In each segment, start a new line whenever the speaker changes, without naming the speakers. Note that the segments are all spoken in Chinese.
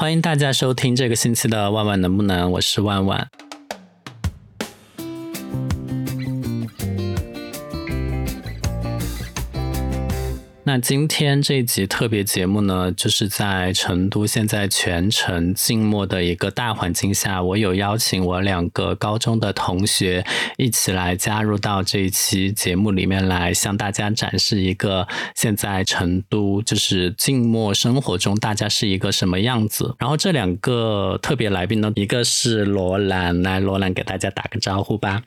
欢迎大家收听这个星期的《万万能不能》，我是万万。那今天这一集特别节目呢，就是在成都现在全城静默的一个大环境下，我有邀请我两个高中的同学一起来加入到这一期节目里面来，向大家展示一个现在成都就是静默生活中大家是一个什么样子。然后这两个特别来宾呢，一个是罗兰，来罗兰给大家打个招呼吧。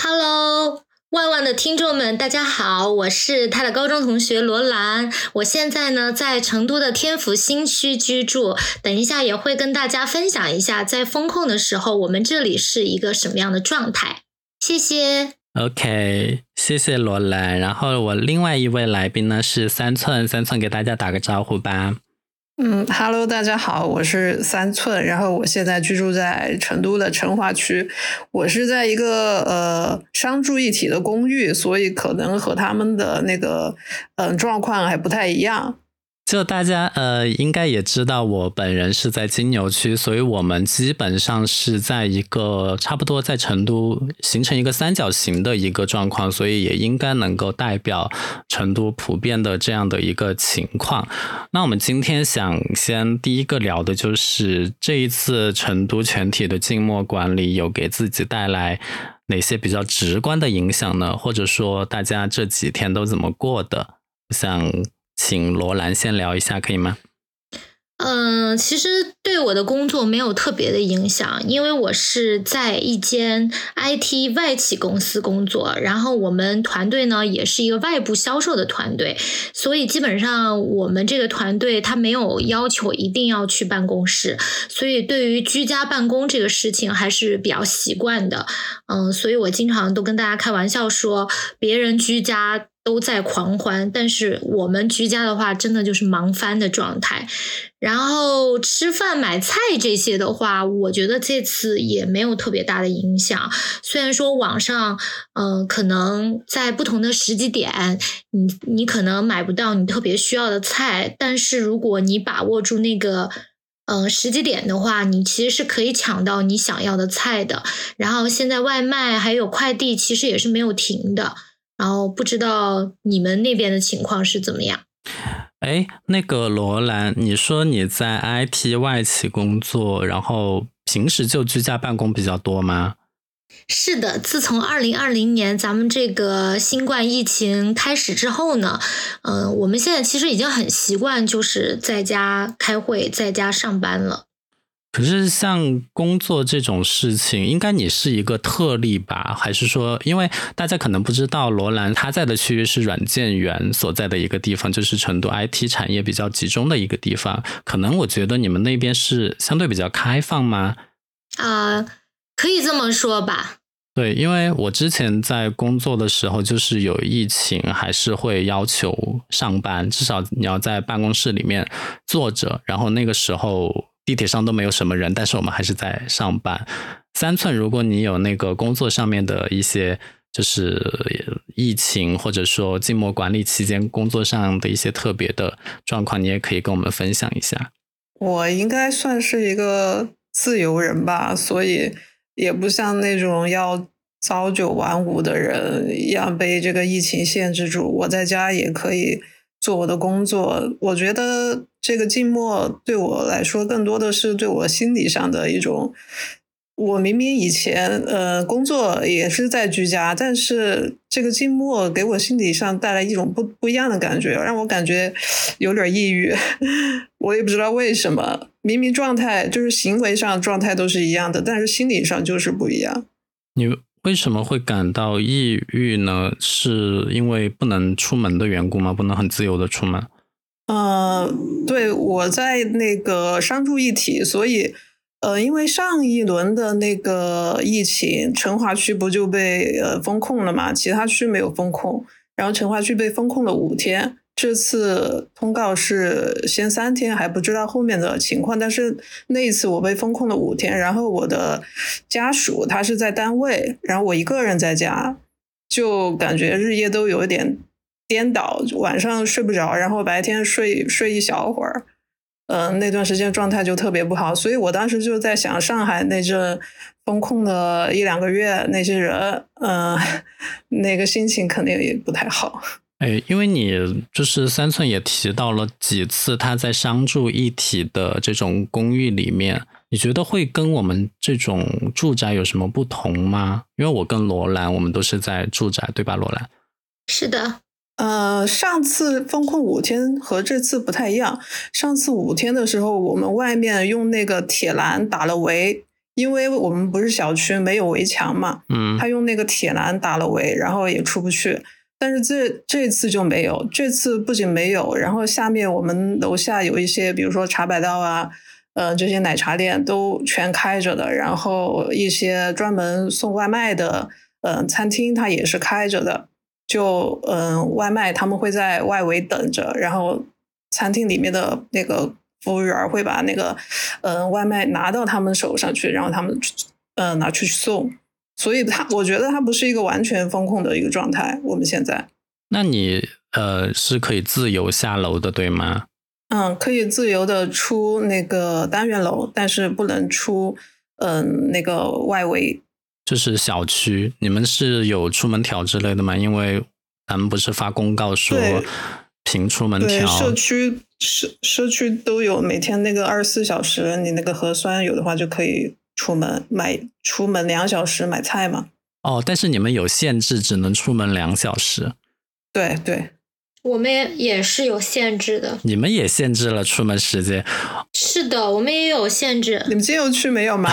Hello。万万的听众们，大家好，我是他的高中同学罗兰，我现在呢在成都的天府新区居住，等一下也会跟大家分享一下在风控的时候，我们这里是一个什么样的状态。谢谢。
OK，谢谢罗兰。然后我另外一位来宾呢是三寸，三寸给大家打个招呼吧。
嗯，Hello，大家好，我是三寸，然后我现在居住在成都的成华区，我是在一个呃商住一体的公寓，所以可能和他们的那个嗯状况还不太一样。
就大家呃，应该也知道，我本人是在金牛区，所以我们基本上是在一个差不多在成都形成一个三角形的一个状况，所以也应该能够代表成都普遍的这样的一个情况。那我们今天想先第一个聊的就是这一次成都全体的静默管理有给自己带来哪些比较直观的影响呢？或者说大家这几天都怎么过的？像。请罗兰先聊一下，可以吗？
嗯，其实对我的工作没有特别的影响，因为我是在一间 IT 外企公司工作，然后我们团队呢也是一个外部销售的团队，所以基本上我们这个团队他没有要求一定要去办公室，所以对于居家办公这个事情还是比较习惯的。嗯，所以我经常都跟大家开玩笑说，别人居家。都在狂欢，但是我们居家的话，真的就是忙翻的状态。然后吃饭、买菜这些的话，我觉得这次也没有特别大的影响。虽然说网上，嗯，可能在不同的时机点，你你可能买不到你特别需要的菜，但是如果你把握住那个，嗯，时机点的话，你其实是可以抢到你想要的菜的。然后现在外卖还有快递，其实也是没有停的。然后不知道你们那边的情况是怎么样？
哎，那个罗兰，你说你在 IT 外企工作，然后平时就居家办公比较多吗？
是的，自从二零二零年咱们这个新冠疫情开始之后呢，嗯，我们现在其实已经很习惯，就是在家开会，在家上班了。
可是像工作这种事情，应该你是一个特例吧？还是说，因为大家可能不知道，罗兰他在的区域是软件园所在的一个地方，就是成都 IT 产业比较集中的一个地方。可能我觉得你们那边是相对比较开放吗？
啊，可以这么说吧。
对，因为我之前在工作的时候，就是有疫情，还是会要求上班，至少你要在办公室里面坐着，然后那个时候。地铁上都没有什么人，但是我们还是在上班。三寸，如果你有那个工作上面的一些，就是疫情或者说静默管理期间工作上的一些特别的状况，你也可以跟我们分享一下。
我应该算是一个自由人吧，所以也不像那种要朝九晚五的人一样被这个疫情限制住。我在家也可以。做我的工作，我觉得这个静默对我来说，更多的是对我心理上的一种。我明明以前呃工作也是在居家，但是这个静默给我心理上带来一种不不一样的感觉，让我感觉有点抑郁。我也不知道为什么，明明状态就是行为上状态都是一样的，但是心理上就是不一样。
你。为什么会感到抑郁呢？是因为不能出门的缘故吗？不能很自由的出门？
呃，对，我在那个商住一体，所以呃，因为上一轮的那个疫情，成华区不就被呃封控了嘛？其他区没有封控，然后成华区被封控了五天。这次通告是先三天，还不知道后面的情况。但是那一次我被封控了五天，然后我的家属他是在单位，然后我一个人在家，就感觉日夜都有一点颠倒，晚上睡不着，然后白天睡睡一小会儿。嗯，那段时间状态就特别不好，所以我当时就在想，上海那阵封控的一两个月，那些人，嗯，那个心情肯定也不太好。
哎，因为你就是三寸也提到了几次他在商住一体的这种公寓里面，你觉得会跟我们这种住宅有什么不同吗？因为我跟罗兰，我们都是在住宅，对吧？罗兰
是的。
呃，上次封控五天和这次不太一样。上次五天的时候，我们外面用那个铁栏打了围，因为我们不是小区，没有围墙嘛。
嗯，
他用那个铁栏打了围，然后也出不去。但是这这次就没有，这次不仅没有，然后下面我们楼下有一些，比如说茶百道啊，呃，这些奶茶店都全开着的，然后一些专门送外卖的，嗯，餐厅它也是开着的。就嗯，外卖他们会在外围等着，然后餐厅里面的那个服务员会把那个嗯外卖拿到他们手上去，然后他们嗯拿出去送。所以，他我觉得他不是一个完全风控的一个状态。我们现在，
那你呃是可以自由下楼的，对吗？
嗯，可以自由的出那个单元楼，但是不能出嗯那个外围。
就是小区，你们是有出门条之类的吗？因为咱们不是发公告说凭出门条。
社区社社区都有每天那个二十四小时，你那个核酸有的话就可以出门买，出门两小时买菜嘛。
哦，但是你们有限制，只能出门两小时。
对对。
我们也是有限制的，
你们也限制了出门时间。
是的，我们也有限制。
你们金游区没有吗？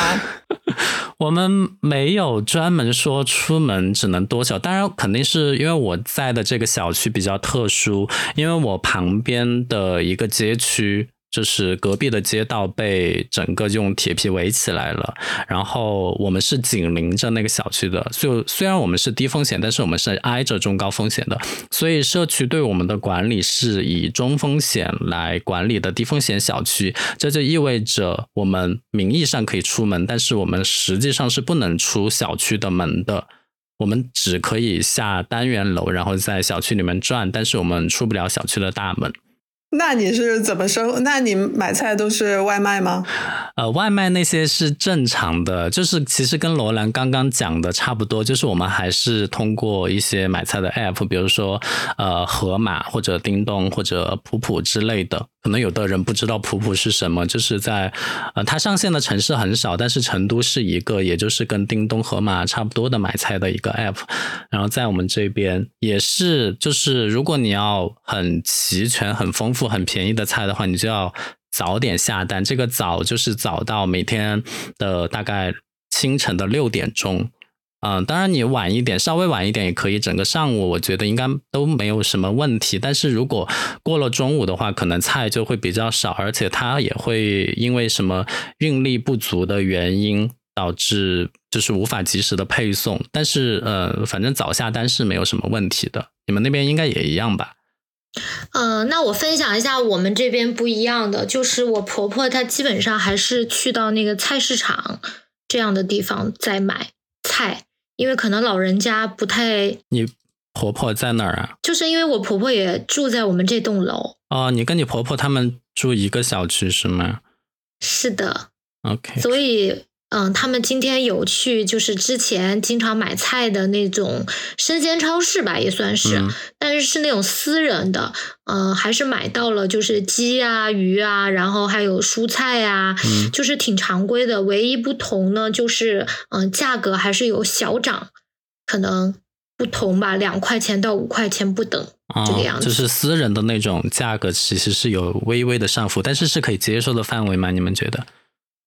我们没有专门说出门只能多久，当然肯定是因为我在的这个小区比较特殊，因为我旁边的一个街区。就是隔壁的街道被整个用铁皮围起来了，然后我们是紧邻着那个小区的，就虽然我们是低风险，但是我们是挨着中高风险的，所以社区对我们的管理是以中风险来管理的低风险小区，这就意味着我们名义上可以出门，但是我们实际上是不能出小区的门的，我们只可以下单元楼，然后在小区里面转，但是我们出不了小区的大门。
那你是怎么生？那你买菜都是外卖吗？
呃，外卖那些是正常的，就是其实跟罗兰刚刚讲的差不多，就是我们还是通过一些买菜的 app，比如说呃盒马或者叮咚或者普普之类的。可能有的人不知道普普是什么，就是在呃它上线的城市很少，但是成都是一个，也就是跟叮咚盒马差不多的买菜的一个 app。然后在我们这边也是，就是如果你要很齐全、很丰富。很便宜的菜的话，你就要早点下单。这个早就是早到每天的大概清晨的六点钟。嗯，当然你晚一点，稍微晚一点也可以。整个上午我觉得应该都没有什么问题。但是如果过了中午的话，可能菜就会比较少，而且它也会因为什么运力不足的原因导致就是无法及时的配送。但是呃，反正早下单是没有什么问题的。你们那边应该也一样吧？
嗯，那我分享一下我们这边不一样的，就是我婆婆她基本上还是去到那个菜市场这样的地方在买菜，因为可能老人家不太。
你婆婆在哪儿啊？
就是因为我婆婆也住在我们这栋楼。
哦，你跟你婆婆他们住一个小区是吗？
是的。
OK。
所以。嗯，他们今天有去，就是之前经常买菜的那种生鲜超市吧，也算是，但是是那种私人的，嗯，还是买到了，就是鸡啊、鱼啊，然后还有蔬菜啊，就是挺常规的。唯一不同呢，就是嗯，价格还是有小涨，可能不同吧，两块钱到五块钱不等，这个样子。
就是私人的那种价格，其实是有微微的上浮，但是是可以接受的范围吗？你们觉得？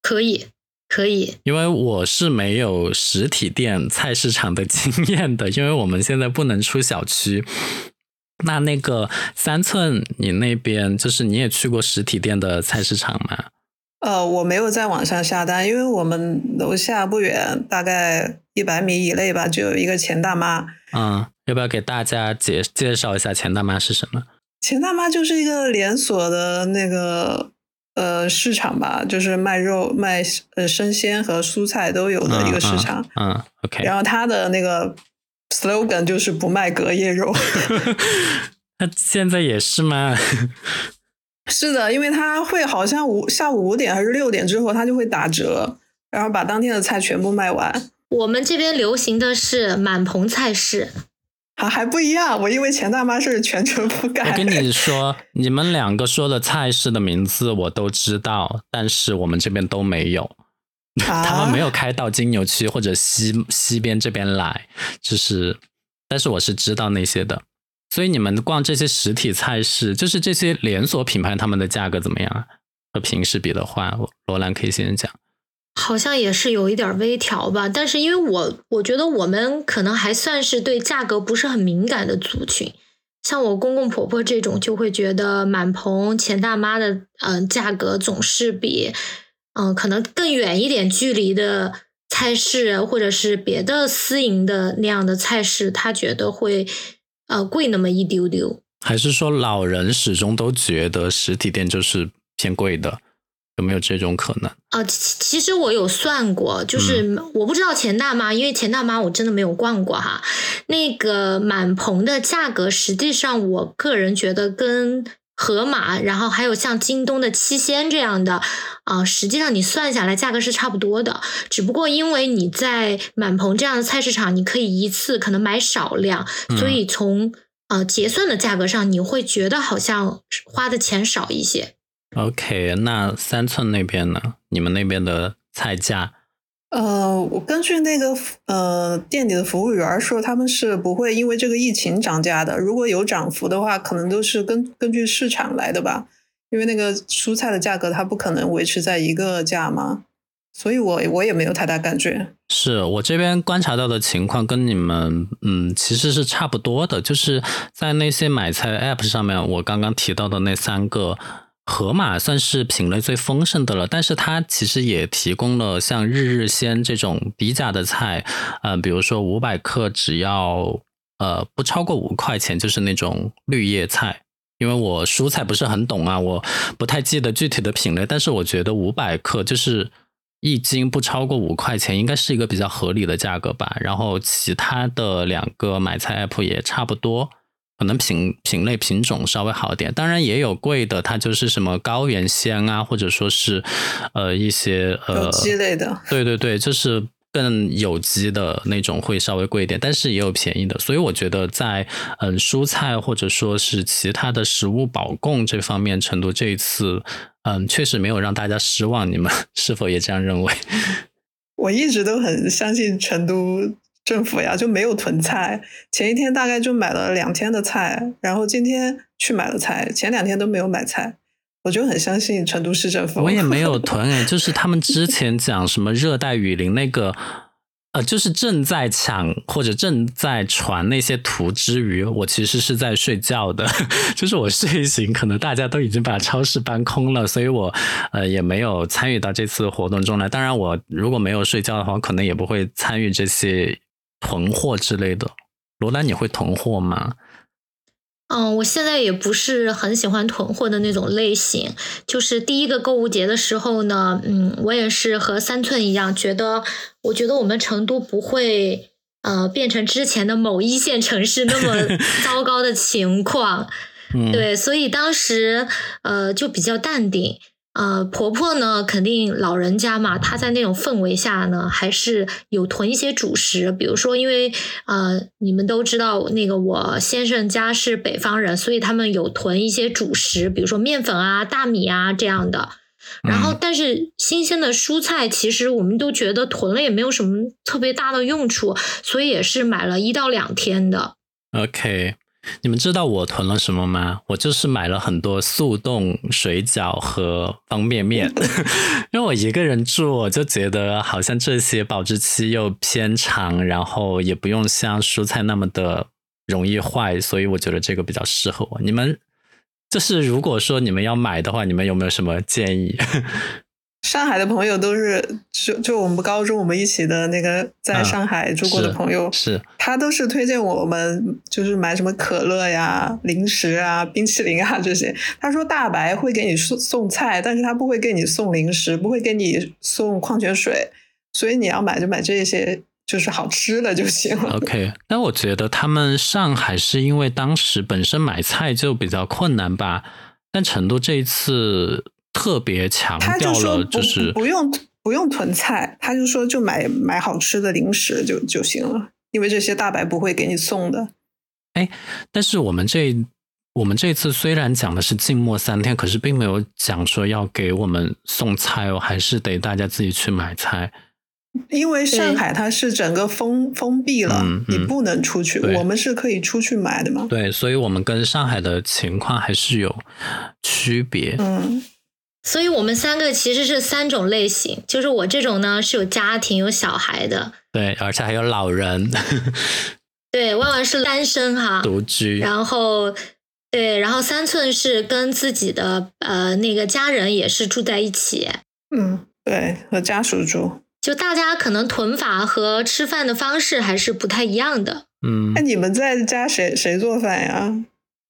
可以。可以，
因为我是没有实体店菜市场的经验的，因为我们现在不能出小区。那那个三寸，你那边就是你也去过实体店的菜市场吗？
呃，我没有在网上下单，因为我们楼下不远，大概一百米以内吧，就有一个钱大妈。
嗯，要不要给大家介介绍一下钱大妈是什么？
钱大妈就是一个连锁的那个。呃，市场吧，就是卖肉、卖呃生鲜和蔬菜都有的一个市场。
嗯，OK。
然后他的那个 slogan 就是不卖隔夜肉。
那现在也是吗？
是的，因为它会好像五下午五点还是六点之后，它就会打折，然后把当天的菜全部卖完。
我们这边流行的是满棚菜式，
还还不一样。我因为钱大妈是全程覆盖。
我跟你 说，你们两个说的菜式的名字我都知道，但是我们这边都没有。他们没有开到金牛区或者西西边这边来，就是，但是我是知道那些的。所以你们逛这些实体菜市，就是这些连锁品牌，他们的价格怎么样？和平时比的话，罗兰可以先讲。
好像也是有一点微调吧，但是因为我我觉得我们可能还算是对价格不是很敏感的族群，像我公公婆婆这种就会觉得满棚钱大妈的嗯价格总是比。嗯，可能更远一点距离的菜市，或者是别的私营的那样的菜市，他觉得会呃贵那么一丢丢。
还是说老人始终都觉得实体店就是偏贵的？有没有这种可能？
啊，其实我有算过，就是我不知道钱大妈，因为钱大妈我真的没有逛过哈。那个满棚的价格，实际上我个人觉得跟。盒马，然后还有像京东的七鲜这样的，啊，实际上你算下来价格是差不多的，只不过因为你在满棚这样的菜市场，你可以一次可能买少量，所以从呃结算的价格上，你会觉得好像花的钱少一些。
OK，那三寸那边呢？你们那边的菜价？
呃，我根据那个呃店里的服务员说，他们是不会因为这个疫情涨价的。如果有涨幅的话，可能都是根根据市场来的吧。因为那个蔬菜的价格，它不可能维持在一个价嘛。所以我我也没有太大感觉。
是我这边观察到的情况跟你们嗯其实是差不多的，就是在那些买菜 App 上面，我刚刚提到的那三个。盒马算是品类最丰盛的了，但是它其实也提供了像日日鲜这种低价的菜，呃，比如说五百克只要呃不超过五块钱，就是那种绿叶菜。因为我蔬菜不是很懂啊，我不太记得具体的品类，但是我觉得五百克就是一斤不超过五块钱，应该是一个比较合理的价格吧。然后其他的两个买菜 app 也差不多。可能品品类品种稍微好点，当然也有贵的，它就是什么高原鲜啊，或者说是呃一些呃
有机类的，
对对对，就是更有机的那种会稍微贵一点，但是也有便宜的，所以我觉得在嗯蔬菜或者说是其他的食物保供这方面，成都这一次嗯确实没有让大家失望，你们是否也这样认为？
我一直都很相信成都。政府呀就没有囤菜，前一天大概就买了两天的菜，然后今天去买了菜，前两天都没有买菜，我就很相信成都市政府。
我也没有 囤诶，就是他们之前讲什么热带雨林那个，呃，就是正在抢或者正在传那些图之余，我其实是在睡觉的，就是我睡醒，可能大家都已经把超市搬空了，所以我呃也没有参与到这次活动中来。当然，我如果没有睡觉的话，可能也不会参与这些。囤货之类的，罗兰，你会囤货吗？
嗯，我现在也不是很喜欢囤货的那种类型。就是第一个购物节的时候呢，嗯，我也是和三寸一样，觉得我觉得我们成都不会呃变成之前的某一线城市那么糟糕的情况。对，所以当时呃就比较淡定。呃，婆婆呢，肯定老人家嘛，她在那种氛围下呢，还是有囤一些主食，比如说，因为呃，你们都知道，那个我先生家是北方人，所以他们有囤一些主食，比如说面粉啊、大米啊这样的。然后，但是新鲜的蔬菜，其实我们都觉得囤了也没有什么特别大的用处，所以也是买了一到两天的。
OK。你们知道我囤了什么吗？我就是买了很多速冻水饺和方便面，因为我一个人住，我就觉得好像这些保质期又偏长，然后也不用像蔬菜那么的容易坏，所以我觉得这个比较适合我。你们就是如果说你们要买的话，你们有没有什么建议？
上海的朋友都是就就我们高中我们一起的那个在上海住过的朋友，
是
他都是推荐我们就是买什么可乐呀、零食啊、冰淇淋啊这些。他说大白会给你送送菜，但是他不会给你送零食，不会给你送矿泉水，所以你要买就买这些，就是好吃的就行了。
OK，那我觉得他们上海是因为当时本身买菜就比较困难吧。但成都这一次特别强调了，
就
是
不用不用囤菜，他就说就买买好吃的零食就就行了，因为这些大白不会给你送的。
哎但是我们这我们这次虽然讲的是静默三天，可是并没有讲说要给我们送菜哦，还是得大家自己去买菜。
因为上海它是整个封封闭了，
嗯嗯
你不能出去。
对
我们是可以出去买的嘛？
对，所以我们跟上海的情况还是有区别。
嗯，
所以我们三个其实是三种类型，就是我这种呢是有家庭有小孩的，
对，而且还有老人
对，万万是单身哈，
独居。
然后对，然后三寸是跟自己的呃那个家人也是住在一起，
嗯，对，和家属住。
就大家可能囤法和吃饭的方式还是不太一样的。
嗯
那，你们在家谁谁做饭呀？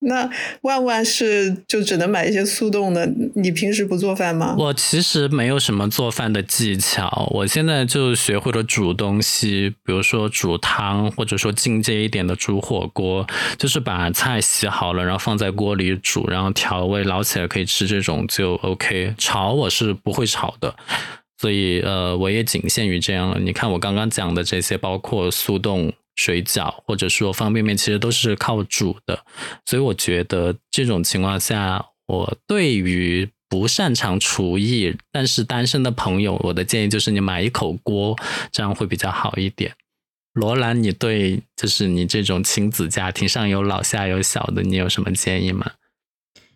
那万万是就只能买一些速冻的，你平时不做饭吗？
我其实没有什么做饭的技巧，我现在就学会了煮东西，比如说煮汤，或者说进阶一点的煮火锅，就是把菜洗好了，然后放在锅里煮，然后调味捞起来可以吃，这种就 OK。炒我是不会炒的。所以呃，我也仅限于这样了。你看我刚刚讲的这些，包括速冻水饺或者说方便面，其实都是靠煮的。所以我觉得这种情况下，我对于不擅长厨艺但是单身的朋友，我的建议就是你买一口锅，这样会比较好一点。罗兰，你对就是你这种亲子家庭上有老下有小的，你有什么建议吗？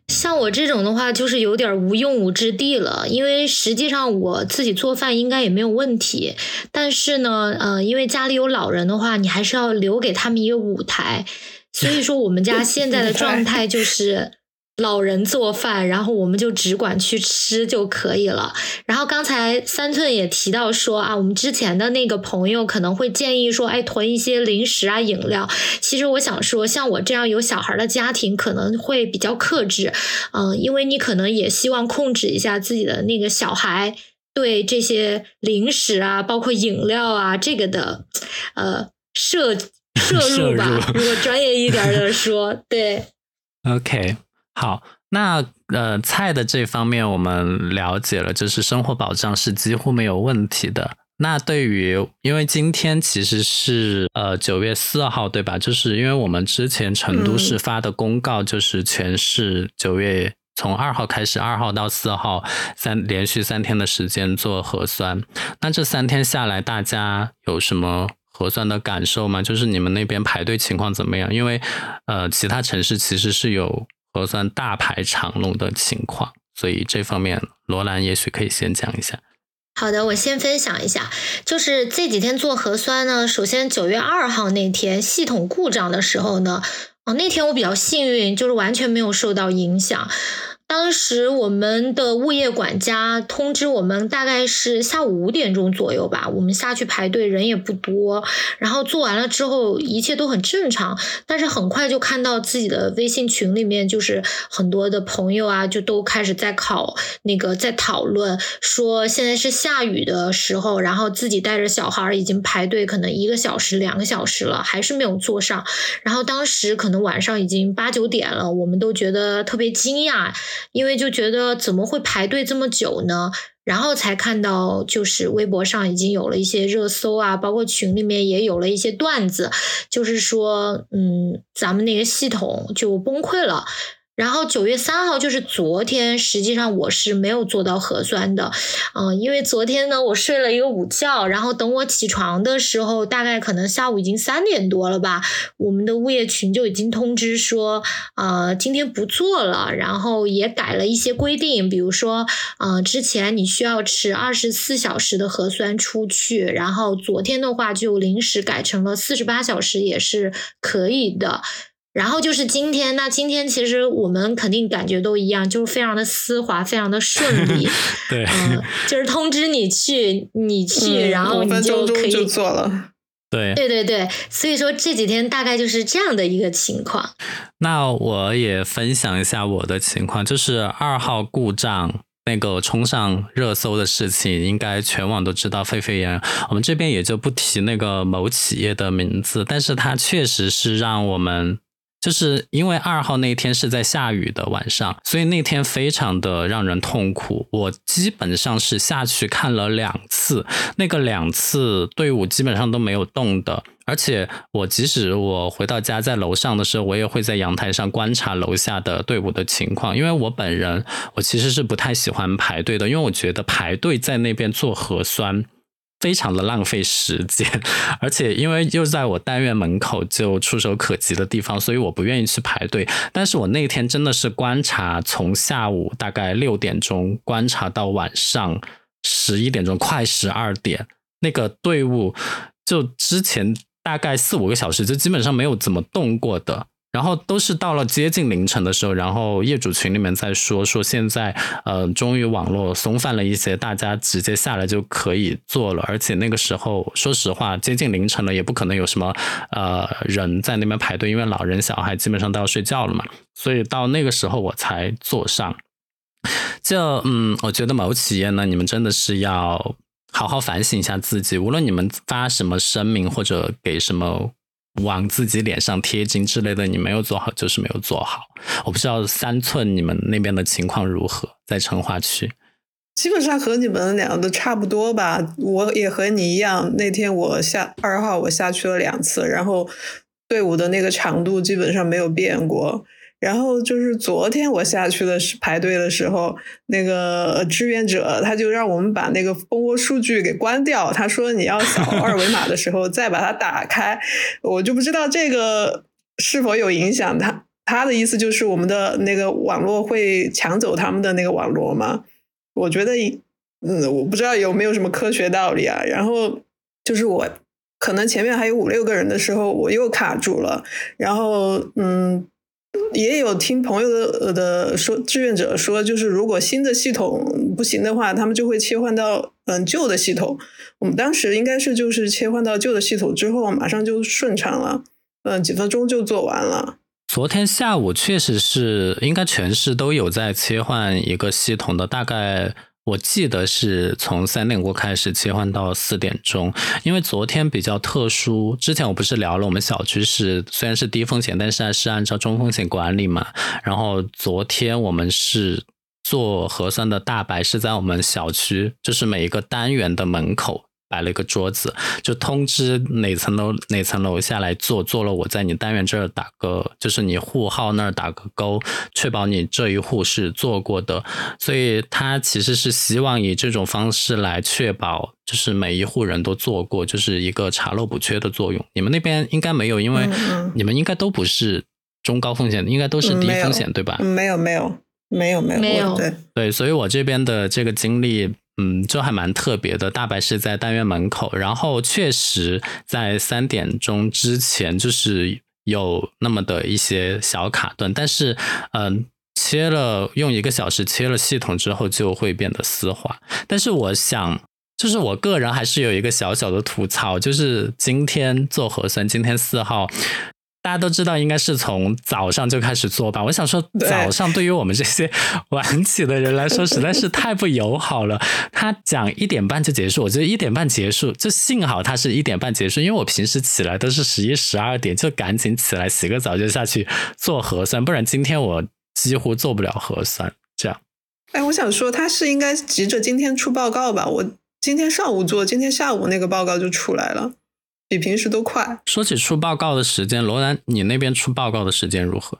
像我这种的话，就是有点无用武之地了，因为实际上我自己做饭应该也没有问题，但是呢，呃，因为家里有老人的话，你还是要留给他们一个舞台，所以说我们家现在的状态就是。老人做饭，然后我们就只管去吃就可以了。然后刚才三寸也提到说啊，我们之前的那个朋友可能会建议说，哎，囤一些零食啊、饮料。其实我想说，像我这样有小孩的家庭可能会比较克制，嗯、因为你可能也希望控制一下自己的那个小孩对这些零食啊，包括饮料啊这个的呃摄 摄入吧。
入
如果专业一点的 说，对。
OK，好，那呃，菜的这方面我们了解了，就是生活保障是几乎没有问题的。那对于，因为今天其实是呃九月四号，对吧？就是因为我们之前成都市发的公告，就是全市九月从二号开始，二号到四号三连续三天的时间做核酸。那这三天下来，大家有什么核酸的感受吗？就是你们那边排队情况怎么样？因为呃，其他城市其实是有核酸大排长龙的情况，所以这方面罗兰也许可以先讲一下。
好的，我先分享一下，就是这几天做核酸呢。首先，九月二号那天系统故障的时候呢，哦，那天我比较幸运，就是完全没有受到影响。当时我们的物业管家通知我们，大概是下午五点钟左右吧，我们下去排队，人也不多。然后做完了之后，一切都很正常。但是很快就看到自己的微信群里面，就是很多的朋友啊，就都开始在考那个在讨论，说现在是下雨的时候，然后自己带着小孩儿已经排队可能一个小时、两个小时了，还是没有坐上。然后当时可能晚上已经八九点了，我们都觉得特别惊讶，因为就觉得怎么会排队这么久呢？然后才看到，就是微博上已经有了一些热搜啊，包括群里面也有了一些段子，就是说，嗯，咱们那个系统就崩溃了。然后九月三号就是昨天，实际上我是没有做到核酸的，嗯、因为昨天呢我睡了一个午觉，然后等我起床的时候，大概可能下午已经三点多了吧，我们的物业群就已经通知说，呃，今天不做了，然后也改了一些规定，比如说，呃，之前你需要持二十四小时的核酸出去，然后昨天的话就临时改成了四十八小时也是可以的。然后就是今天，那今天其实我们肯定感觉都一样，就是非常的丝滑，非常的顺利。
对，
嗯，就是通知你去，你去，
嗯
然后你
五分钟
可以。
就做了。
对，
对对对，所以说这几天大概就是这样的一个情况。
那我也分享一下我的情况，就是二号故障那个冲上热搜的事情，应该全网都知道沸沸扬扬。我们这边也就不提那个某企业的名字，但是它确实是让我们就是因为二号那天是在下雨的晚上，所以那天非常的让人痛苦。我基本上是下去看了两次，那个两次队伍基本上都没有动的。而且我即使我回到家在楼上的时候，我也会在阳台上观察楼下的队伍的情况。因为我本人我其实是不太喜欢排队的，因为我觉得排队在那边做核酸。非常的浪费时间，而且因为又在我单元门口就触手可及的地方，所以我不愿意去排队。但是我那天真的是观察，从下午大概六点钟观察到晚上十一点钟，快十二点，那个队伍就之前大概四五个小时就基本上没有怎么动过的。然后都是到了接近凌晨的时候，然后业主群里面在说说现在呃终于网络松泛了一些，大家直接下来就可以做了。而且那个时候说实话接近凌晨了，也不可能有什么呃人在那边排队，因为老人小孩基本上都要睡觉了嘛。所以到那个时候我才坐上。就嗯，我觉得某企业呢，你们真的是要好好反省一下自己，无论你们发什么声明或者给什么。往自己脸上贴金之类的，你没有做好就是没有做好。我不知道三寸你们那边的情况如何，在成华区，
基本上和你们两个都差不多吧。我也和你一样，那天我下二号我下去了两次，然后队伍的那个长度基本上没有变过。然后就是昨天我下去的是排队的时候，那个志愿者他就让我们把那个蜂窝数据给关掉。他说你要扫二维码的时候再把它打开。我就不知道这个是否有影响。他他的意思就是我们的那个网络会抢走他们的那个网络吗？我觉得，嗯，我不知道有没有什么科学道理啊。然后就是我可能前面还有五六个人的时候，我又卡住了。然后嗯。也有听朋友的的说，志愿者说，就是如果新的系统不行的话，他们就会切换到嗯旧的系统。我们当时应该是就是切换到旧的系统之后，马上就顺畅了，嗯，几分钟就做完了。
昨天下午确实是应该全市都有在切换一个系统的，大概。我记得是从三点过开始切换到四点钟，因为昨天比较特殊。之前我不是聊了，我们小区是虽然是低风险，但是还是按照中风险管理嘛。然后昨天我们是做核酸的大白是在我们小区，就是每一个单元的门口。摆了一个桌子，就通知哪层楼哪层楼下来做，做了我在你单元这儿打个，就是你户号那儿打个勾，确保你这一户是做过的。所以他其实是希望以这种方式来确保，就是每一户人都做过，就是一个查漏补缺的作用。你们那边应该没有，因为你们应该都不是中高风险，应该都是低风险，对吧？
没有，没有，没有，没有，没有
对，所以我这边的这个经历。嗯，就还蛮特别的。大白是在单元门口，然后确实在三点钟之前就是有那么的一些小卡顿，但是嗯，切了用一个小时切了系统之后就会变得丝滑。但是我想，就是我个人还是有一个小小的吐槽，就是今天做核酸，今天四号。大家都知道，应该是从早上就开始做吧。我想说，早上对于我们这些 晚起的人来说，实在是太不友好了。他讲一点半就结束，我觉得一点半结束，就幸好他是一点半结束，因为我平时起来都是十一、十二点，就赶紧起来洗个澡就下去做核酸，不然今天我几乎做不了核酸。这样，
哎，我想说，他是应该急着今天出报告吧？我今天上午做，今天下午那个报告就出来了。比平时都快。
说起出报告的时间，罗兰，你那边出报告的时间如何？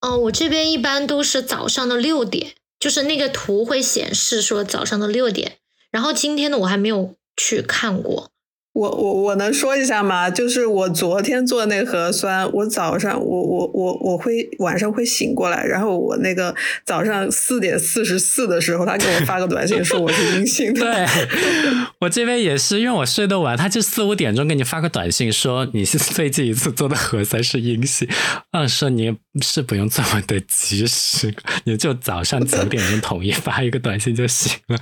哦，我这边一般都是早上的六点，就是那个图会显示说早上的六点。然后今天呢我还没有去看过。
我我我能说一下吗？就是我昨天做那个核酸，我早上我我我我会晚上会醒过来，然后我那个早上四点四十四的时候，他给我发个短信说我是阴性的。
对，我这边也是，因为我睡得晚，他就四五点钟给你发个短信说你是最近一次做的核酸是阴性，嗯，说你是不用这么的及时，你就早上九点钟统一发一个短信就行了。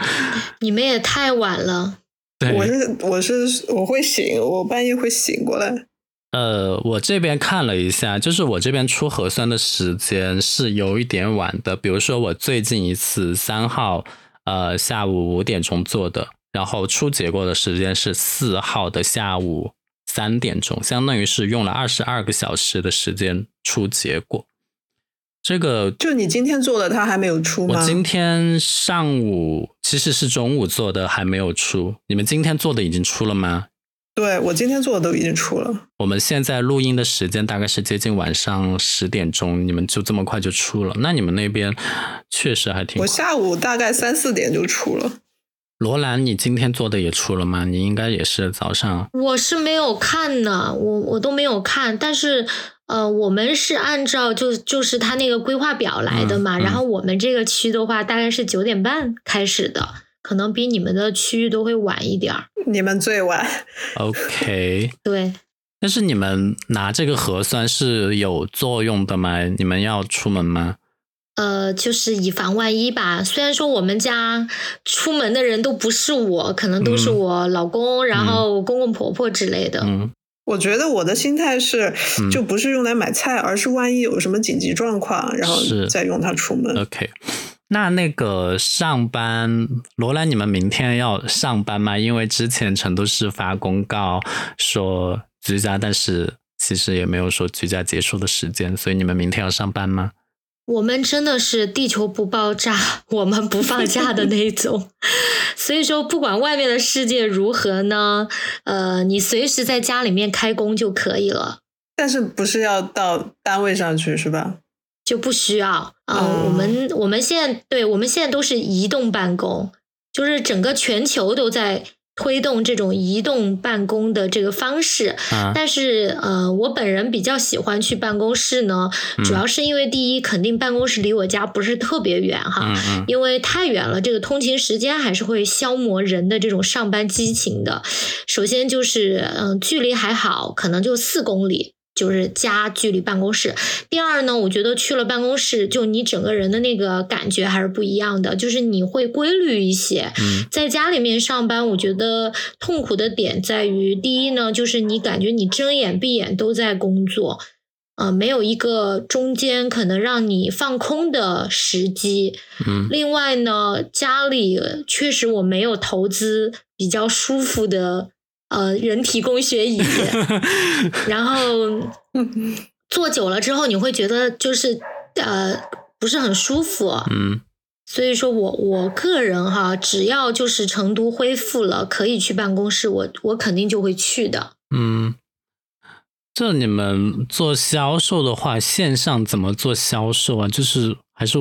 你们也太晚了。
我是我是我会醒，我半夜会醒过来。
呃，我这边看了一下，就是我这边出核酸的时间是有一点晚的。比如说我最近一次三号，呃，下午五点钟做的，然后出结果的时间是四号的下午。三点钟，相当于是用了二十二个小时的时间出结果。这个
就你今天做的，它还没有出吗？
我今天上午其实是中午做的，还没有出。你们今天做的已经出了吗？
对我今天做的都已经出了。
我们现在录音的时间大概是接近晚上十点钟，你们就这么快就出了？那你们那边确实还挺……
我下午大概三四点就出了。
罗兰，你今天做的也出了吗？你应该也是早上。
我是没有看呢，我我都没有看，但是。呃，我们是按照就就是他那个规划表来的嘛，然后我们这个区的话，大概是九点半开始的，可能比你们的区域都会晚一点儿。
你们最晚。
OK。
对。
但是你们拿这个核酸是有作用的吗？你们要出门吗？
呃，就是以防万一吧。虽然说我们家出门的人都不是我，可能都是我老公，然后公公婆婆之类的。
嗯。
我觉得我的心态是，就不是用来买菜，而是万一有什么紧急状况，然后再用它出门。
OK，那那个上班，罗兰，你们明天要上班吗？因为之前成都市发公告说居家，但是其实也没有说居家结束的时间，所以你们明天要上班吗？
我们真的是地球不爆炸，我们不放假的那种。所以说，不管外面的世界如何呢，呃，你随时在家里面开工就可以了。
但是不是要到单位上去是吧？
就不需要。嗯，我们我们现在对我们现在都是移动办公，就是整个全球都在。推动这种移动办公的这个方式，但是呃，我本人比较喜欢去办公室呢，主要是因为第一，肯定办公室离我家不是特别远哈，因为太远了，这个通勤时间还是会消磨人的这种上班激情的。首先就是嗯，距离还好，可能就四公里。就是家距离办公室。第二呢，我觉得去了办公室，就你整个人的那个感觉还是不一样的，就是你会规律一些。嗯在家里面上班，我觉得痛苦的点在于，第一呢，就是你感觉你睁眼闭眼都在工作，呃，没有一个中间可能让你放空的时机。
嗯。
另外呢，家里确实我没有投资比较舒服的。呃，人体工学椅，然后 坐久了之后，你会觉得就是呃不是很舒服。
嗯，
所以说我我个人哈，只要就是成都恢复了，可以去办公室，我我肯定就会去的。
嗯，这你们做销售的话，线上怎么做销售啊？就是还是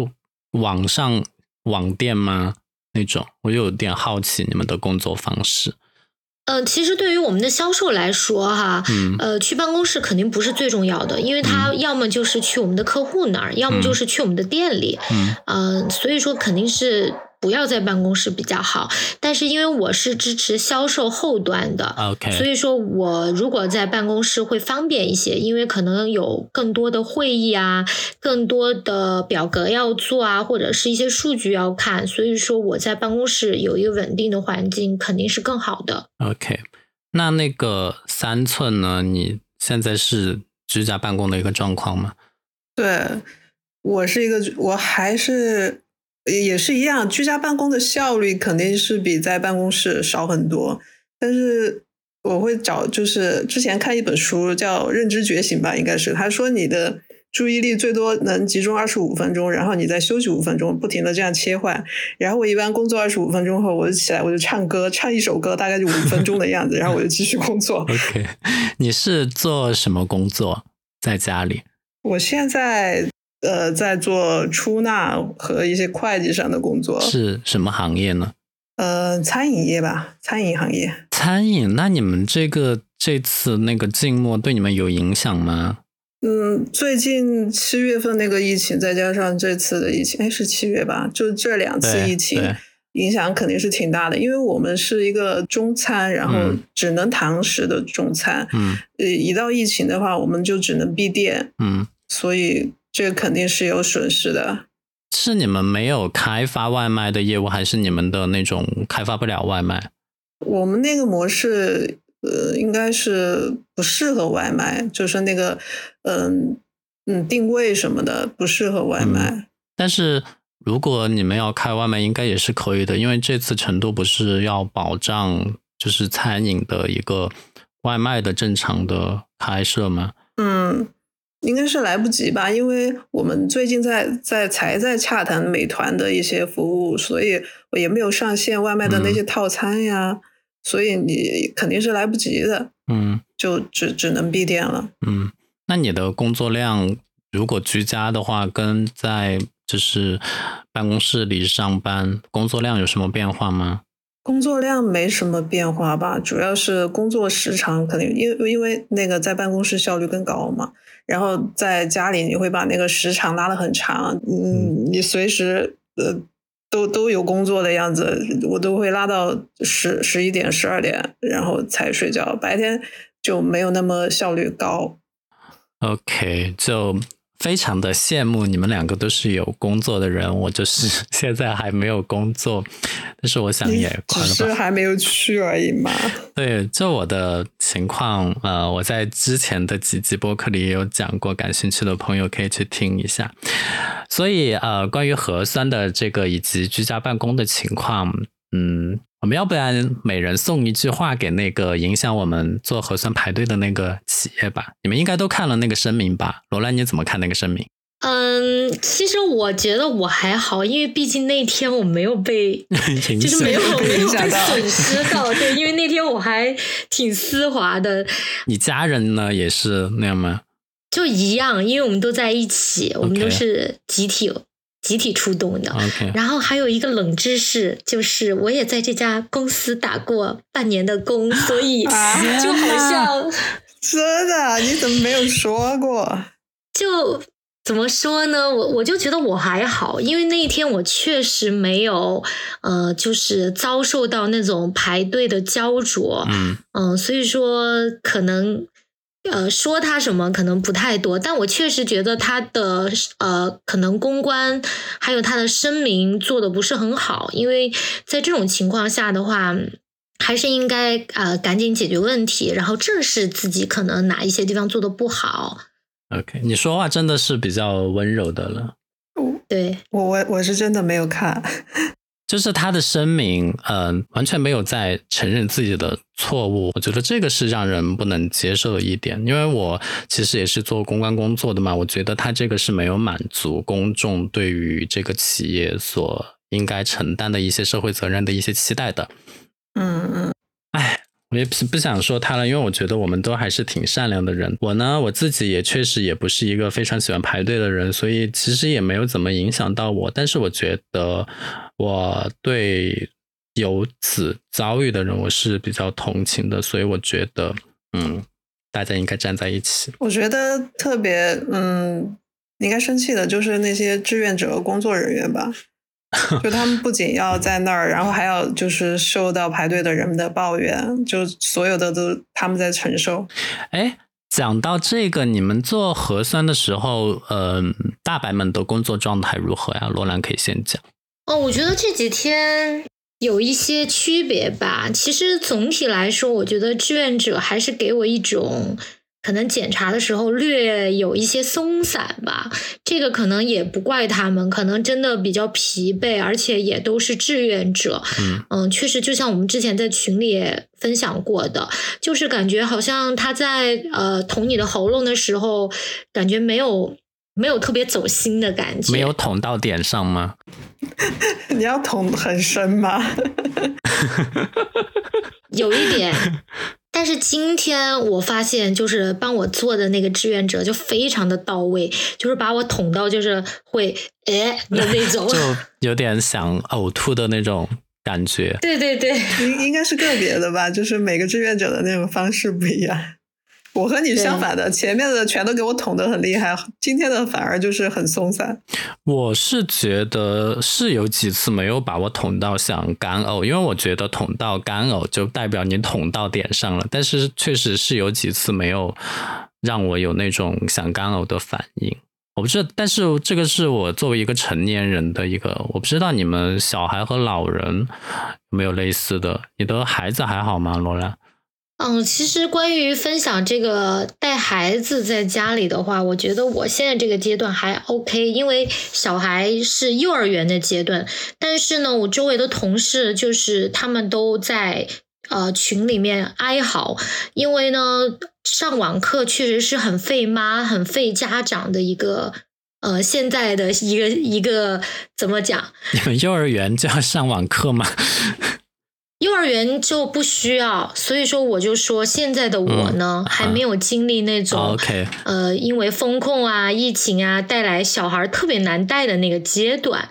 网上网店吗？那种，我有点好奇你们的工作方式。
呃，其实对于我们的销售来说，哈，呃，去办公室肯定不是最重要的，因为他要么就是去我们的客户那儿，要么就是去我们的店里，嗯，所以说肯定是。不要在办公室比较好，但是因为我是支持销售后端的
，OK，
所以说我如果在办公室会方便一些，因为可能有更多的会议啊，更多的表格要做啊，或者是一些数据要看，所以说我在办公室有一个稳定的环境肯定是更好的。
OK，那那个三寸呢？你现在是居家办公的一个状况吗？
对，我是一个，我还是。也是一样，居家办公的效率肯定是比在办公室少很多。但是我会找，就是之前看一本书叫《认知觉醒》吧，应该是他说你的注意力最多能集中二十五分钟，然后你再休息五分钟，不停的这样切换。然后我一般工作二十五分钟后，我就起来，我就唱歌，唱一首歌，大概就五分钟的样子，然后我就继续工作。
OK，你是做什么工作？在家里？
我现在。呃，在做出纳和一些会计上的工作，
是什么行业呢？
呃，餐饮业吧，餐饮行业。
餐饮，那你们这个这次那个静默对你们有影响吗？
嗯，最近七月份那个疫情，再加上这次的疫情，哎，是七月吧？就这两次疫情，影响肯定是挺大的。因为我们是一个中餐，然后只能堂食的中餐，
嗯，
呃，一到疫情的话，我们就只能闭店，
嗯，
所以。这个肯定是有损失的。
是你们没有开发外卖的业务，还是你们的那种开发不了外卖？
我们那个模式，呃，应该是不适合外卖，就是那个，嗯嗯，定位什么的不适合外卖。
但是如果你们要开外卖，应该也是可以的，因为这次成都不是要保障就是餐饮的一个。外卖的正常的开设吗？
嗯，应该是来不及吧，因为我们最近在在才在洽谈美团的一些服务，所以我也没有上线外卖的那些套餐呀，所以你肯定是来不及的，
嗯
就只只能闭店了。
嗯，那你的工作量如果居家的话，跟在就是办公室里上班工作量有什么变化吗？
工作量没什么变化吧，主要是工作时长肯定，因为因为那个在办公室效率更高嘛，然后在家里你会把那个时长拉得很长，嗯，你随时呃都都有工作的样子，我都会拉到十十一点十二点，然后才睡觉，白天就没有那么效率高。
OK，就非常的羡慕你们两个都是有工作的人，我就是 现在还没有工作，但是我想也快
只是。还没有去而已嘛。
对，就我的情况，呃，我在之前的几集播客里也有讲过，感兴趣的朋友可以去听一下。所以，呃，关于核酸的这个以及居家办公的情况，嗯，我们要不然每人送一句话给那个影响我们做核酸排队的那个企业吧？你们应该都看了那个声明吧？罗兰，你怎么看那个声明？
嗯，其实我觉得我还好，因为毕竟那天我没有被，就是没有
被
没有被损失到。对，因为那天我还挺丝滑的，
你家人呢也是那样吗？
就一样，因为我们都在一起，我们都是集体集体出动的。然后还有一个冷知识，就是我也在这家公司打过半年的工，所以
啊
就好像
真的？你怎么没有说过？
就怎么说呢？我我就觉得我还好，因为那一天我确实没有呃，就是遭受到那种排队的焦灼，
嗯
嗯，所以说可能呃说他什么可能不太多，但我确实觉得他的呃可能公关还有他的声明做的不是很好，因为在这种情况下的话。还是应该呃赶紧解决问题，然后正视自己可能哪一些地方做的不好。
，OK，你说话真的是比较温柔的了。
对，
我我我是真的没有看。
就是他的声明，嗯、完全没有在承认自己的错误，我觉得这个是让人不能接受的一点。因为我其实也是做公关工作的嘛，我觉得他这个是没有满足公众对于这个企业所应该承担的一些社会责任的一些期待的。
嗯嗯，
唉，我也不不想说他了，因为我觉得我们都还是挺善良的人。我呢，我自己也确实也不是一个非常喜欢排队的人，所以其实也没有怎么影响到我。但是我觉得我对有此遭遇的人，我是比较同情的，所以我觉得，嗯，大家应该站在一起。
我觉得特别嗯，应该生气的就是那些志愿者工作人员吧。就他们不仅要在那儿，然后还要就是受到排队的人们的抱怨，就所有的都他们在承受。
哎，讲到这个，你们做核酸的时候，呃，大白们的工作状态如何呀？罗兰可以先讲。
哦，我觉得这几天有一些区别吧。其实总体来说，我觉得志愿者还是给我一种可能检查的时候略有一些松散吧。这个可能也不怪他们，可能真的比较疲惫，而且也都是志愿者。
嗯
嗯，确实，就像我们之前在群里也分享过的，就是感觉好像他在呃捅你的喉咙的时候，感觉没有没有特别走心的感觉，
没有捅到点上吗？
你要捅很深吗？
有一点。但是今天我发现，就是帮我做的那个志愿者就非常的到位，就是把我捅到就是会哎的那种。
就有点想呕吐的那种感觉。
对对对，
应应该是个别的吧，就是每个志愿者的那种方式不一样。我和你相反的，前面的全都给我捅得很厉害，今天的反而就是很松散。
我是觉得是有几次没有把我捅到想干呕，因为我觉得捅到干呕就代表你捅到点上了，但是确实是有几次没有让我有那种想干呕的反应。我不知道，但是这个是我作为一个成年人的一个，我不知道你们小孩和老人有没有类似的。你的孩子还好吗，罗兰？
嗯，其实关于分享这个带孩子在家里的话，我觉得我现在这个阶段还 OK，因为小孩是幼儿园的阶段。但是呢，我周围的同事就是他们都在呃群里面哀嚎，因为呢上网课确实是很费妈、很费家长的一个呃现在的一个一个怎么讲？
你们幼儿园就要上网课吗？
幼儿园就不需要，所以说我就说现在的我呢，还没有经历那种、
OK，
呃，因为风控啊、疫情啊带来小孩特别难带的那个阶段。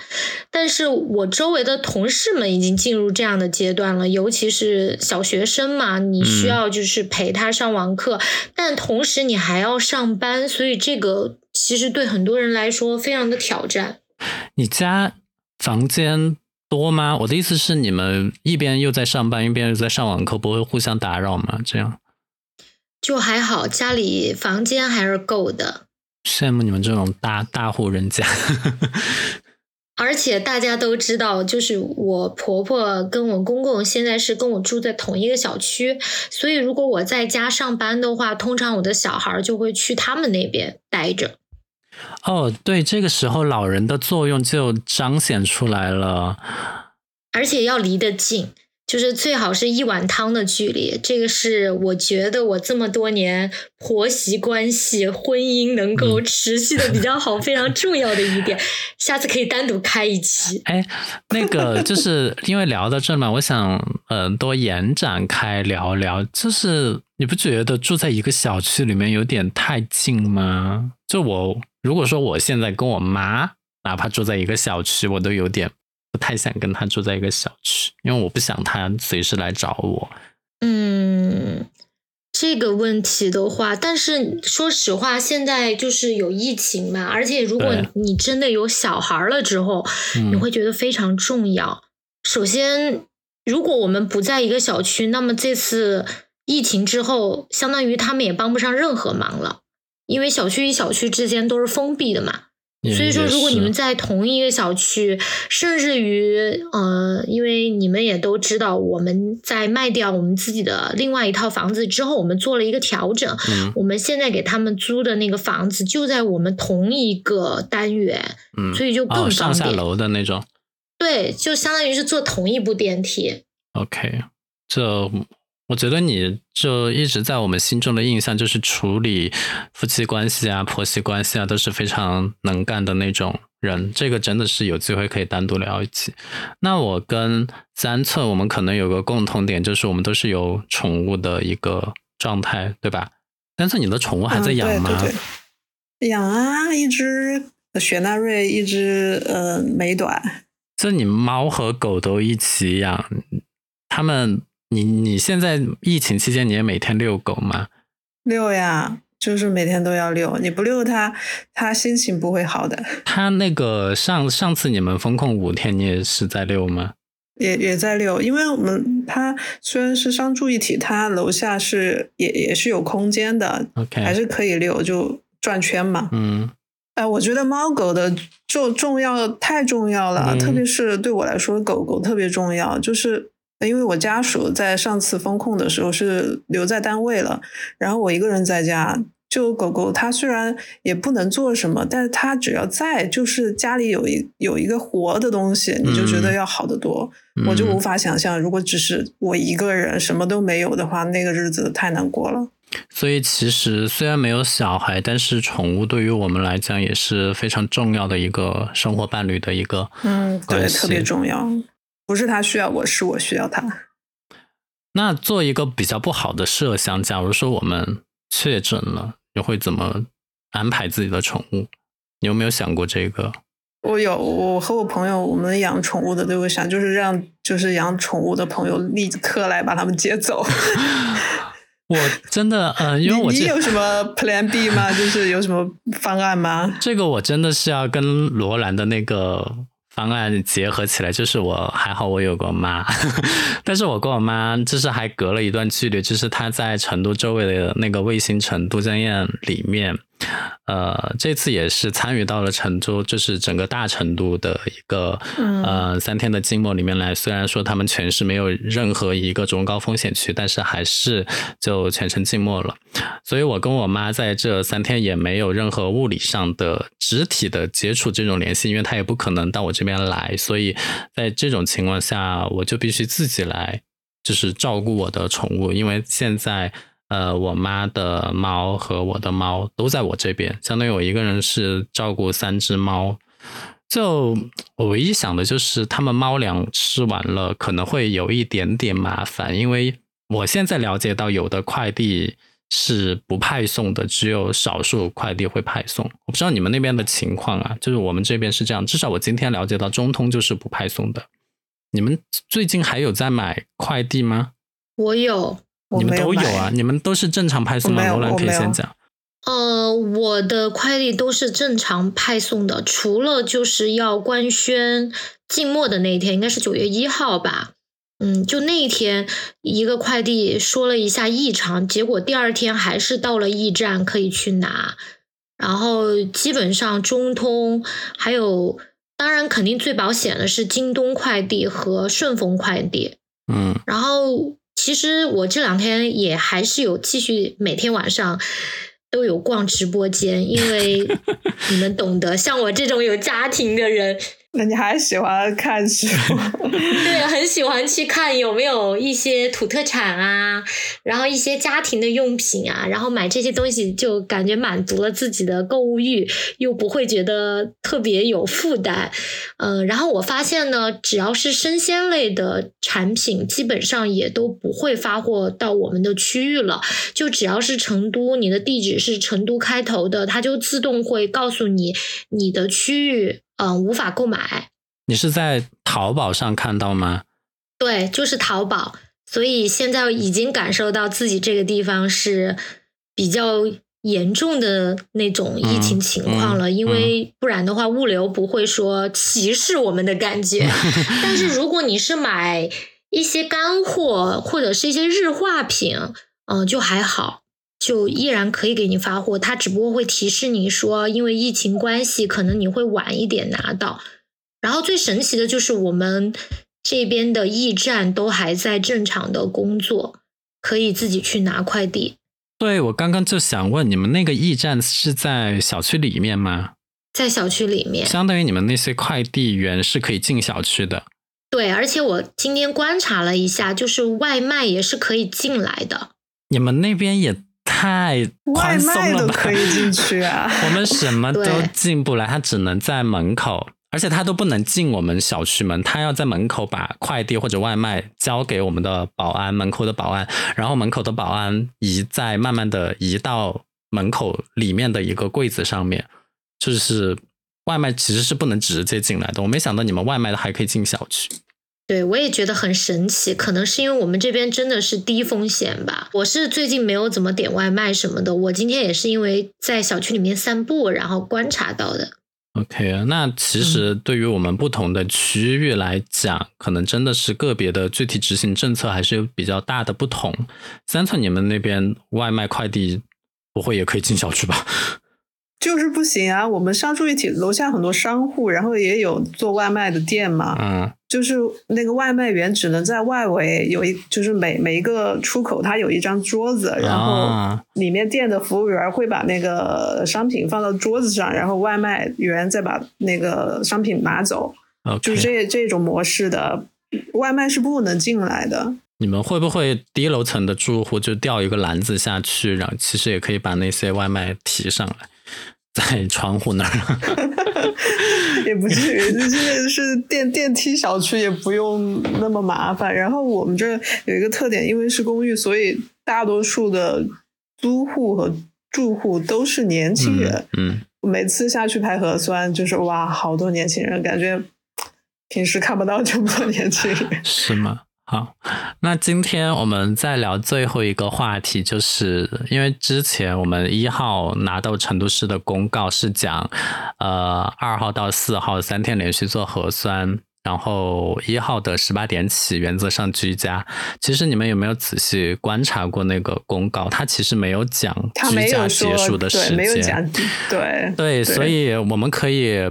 但是我周围的同事们已经进入这样的阶段了，尤其是小学生嘛，你需要就是陪他上网课，但同时你还要上班，所以这个其实对很多人来说非常的挑战。
你家房间多吗？我的意思是，你们一边又在上班，一边又在上网课，不会互相打扰吗？这样
就还好，家里房间还是够的。
羡慕你们这种大大户人家。
而且大家都知道，就是我婆婆跟我公公现在是跟我住在同一个小区，所以如果我在家上班的话，通常我的小孩就会去他们那边待着。
哦，对，这个时候老人的作用就彰显出来了。
而且要离得近，就是最好是一碗汤的距离。这个是我觉得我这么多年婆媳关系、婚姻能够持续的比较好，非常重要的一点。下次可以单独开一期。
哎，那个就是因为聊到这嘛，我想呃多延展开聊聊，就是你不觉得住在一个小区里面有点太近吗？就我如果说我现在跟我妈哪怕住在一个小区，我都有点不太想跟她住在一个小区，因为我不想她随时来找我。
嗯，这个问题的话，但是说实话，现在就是有疫情嘛，而且如果你真的有小孩了之后，
嗯
你会觉得非常重要。首先，如果我们不在一个小区，那么这次疫情之后，相当于他们也帮不上任何忙了，因为小区与小区之间都是封闭的嘛。所以说，如果你们在同一个小区，甚至于呃，因为你们也都知道，我们在卖掉我们自己的另外一套房子之后，我们做了一个调整。
嗯
我们现在给他们租的那个房子就在我们同一个单元，
嗯，
所以就更
哦上。下楼的那种。
对，就相当于是坐同一部电梯。
OK，这我觉得你就一直在我们心中的印象就是处理夫妻关系啊、婆媳关系啊都是非常能干的那种人。这个真的是有机会可以单独聊一起。那我跟三寸，我们可能有个共同点，就是我们都是有宠物的一个状态，对吧？三寸，你的宠物还在养吗？
嗯、对对对，养啊，一只雪纳瑞，一只呃美短。
就你猫和狗都一起养，他们，你你现在疫情期间你也每天遛狗吗？
遛呀，就是每天都要遛，你不遛它，它心情不会好的。
它那个上上次你们封控五天，你也是在遛吗？
也也在遛，因为我们它虽然是商住一体，它楼下是也也是有空间的
OK
还是可以遛，就转圈嘛。
嗯
哎，我觉得猫狗的就重要太重要了，
嗯
特别是对我来说，狗狗特别重要。就是因为我家属在上次封控的时候是留在单位了，然后我一个人在家。就狗狗，它虽然也不能做什么，但是它只要在，就是家里有一有一个活的东西，你就觉得要好得多。
嗯
我就无法想象，如果只是我一个人什么都没有的话，那个日子太难过了。
所以其实虽然没有小孩，但是宠物对于我们来讲也是非常重要的一个生活伴侣的一个
嗯，对，特别重要。不是他需要我，是我需要他。
那做一个比较不好的设想，假如说我们确诊了，你会怎么安排自己的宠物？你有没有想过这个？
我有，我和我朋友，我们养宠物的都会想，就是让就是养宠物的朋友立刻来把他们接走。
我真的，呃，因为我
你你有什么 Plan B 吗？就是有什么方案吗？
这个我真的是要跟罗兰的那个方案结合起来，就是我还好我有个妈，但是我跟我妈就是还隔了一段距离，就是她在成都周围的那个卫星城都江堰里面，呃，这次也是参与到了成都，就是整个大成都的一个、
嗯
呃三天的静默里面来。虽然说他们全市没有任何一个中高风险区，但是还是就全程静默了。所以我跟我妈在这三天也没有任何物理上的肢体的接触这种联系，因为她也不可能到我这边来，所以在这种情况下，我就必须自己来就是照顾我的宠物，因为现在呃，我妈的猫和我的猫都在我这边，相当于我一个人是照顾三只猫。就我唯一想的就是，他们猫粮吃完了可能会有一点点麻烦，因为我现在了解到有的快递是不派送的，只有少数快递会派送。我不知道你们那边的情况啊，就是我们这边是这样，至少我今天了解到中通就是不派送的。你们最近还有在买快递吗？
我有，
你
们都有啊？你们都是正常派送吗？罗兰可以先讲。
呃，我的快递都是正常派送的，除了就是要官宣静默的那一天，应该是九月一号吧。嗯，就那一天，一个快递说了一下异常，结果第二天还是到了驿站可以去拿。然后基本上中通还有。当然，肯定最保险的是京东快递和顺丰快递。
嗯，
然后其实我这两天也还是有继续每天晚上都有逛直播间，因为 你们懂得，像我这种有家庭的人。
那你还喜欢看书？
对，很喜欢去看有没有一些土特产啊，然后一些家庭的用品啊，然后买这些东西就感觉满足了自己的购物欲，又不会觉得特别有负担。嗯，然后我发现呢，只要是生鲜类的产品，基本上也都不会发货到我们的区域了。就只要是成都，你的地址是成都开头的，它就自动会告诉你你的区域。嗯，无法购买。
你是在淘宝上看到吗？
对，就是淘宝。所以现在已经感受到自己这个地方是比较严重的那种疫情情况了，因为不然的话，物流不会说歧视我们的感觉。但是如果你是买一些干货或者是一些日化品，嗯，就还好。就依然可以给你发货，他只不过会提示你说，因为疫情关系，可能你会晚一点拿到。然后最神奇的就是我们这边的驿站都还在正常的工作，可以自己去拿快递。
对，我刚刚就想问，你们那个驿站是在小区里面吗？
在小区里面，
相当于你们那些快递员是可以进小区的。
对，而且我今天观察了一下，就是外卖也是可以进来的。
你们那边也。太宽松了吧？
可以进去啊！
我们什么都进不来，他只能在门口，而且他都不能进我们小区门，他要在门口把快递或者外卖交给我们的保安，门口的保安，然后门口的保安移再慢慢的移到门口里面的一个柜子上面，就是外卖其实是不能直接进来的。我没想到你们外卖的还可以进小区。
对，我也觉得很神奇，可能是因为我们这边真的是低风险吧。我是最近没有怎么点外卖什么的，我今天也是因为在小区里面散步，然后观察到的。
OK，那其实对于我们不同的区域来讲，可能真的是个别的具体执行政策还是有比较大的不同。三寸，你们那边外卖快递不会也可以进小区吧？
就是不行啊！我们商住一体楼下很多商户，然后也有做外卖的店嘛。
嗯，
就是那个外卖员只能在外围有一，就是每每一个出口他有一张桌子，然后里面店的服务员会把那个商品放到桌子上，然后外卖员再把那个商品拿走。就是这这种模式的外卖是不能进来的。
你们会不会低楼层的住户就吊一个篮子下去，然后其实也可以把那些外卖提上来？在窗户那儿，
也不至于，就是是电电梯小区也不用那么麻烦。然后我们这有一个特点，因为是公寓，所以大多数的租户和住户都是年轻人。
嗯，
每次下去排核酸，就是哇，好多年轻人，感觉平时看不到这么多年轻人。
是吗？好，那今天我们再聊最后一个话题，就是因为之前我们一号拿到成都市的公告是讲，呃，二号到四号三天连续做核酸，然后一号的十八点起原则上居家。其实你们有没有仔细观察过那个公告？它其实没有讲居家结束的时
间，对
对，所以我们可以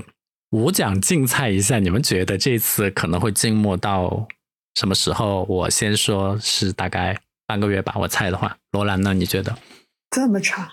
无奖竞猜一下，你们觉得这次可能会静默到？什么时候？我先说是大概半个月吧。我猜的话，罗兰呢？你觉得
这么长？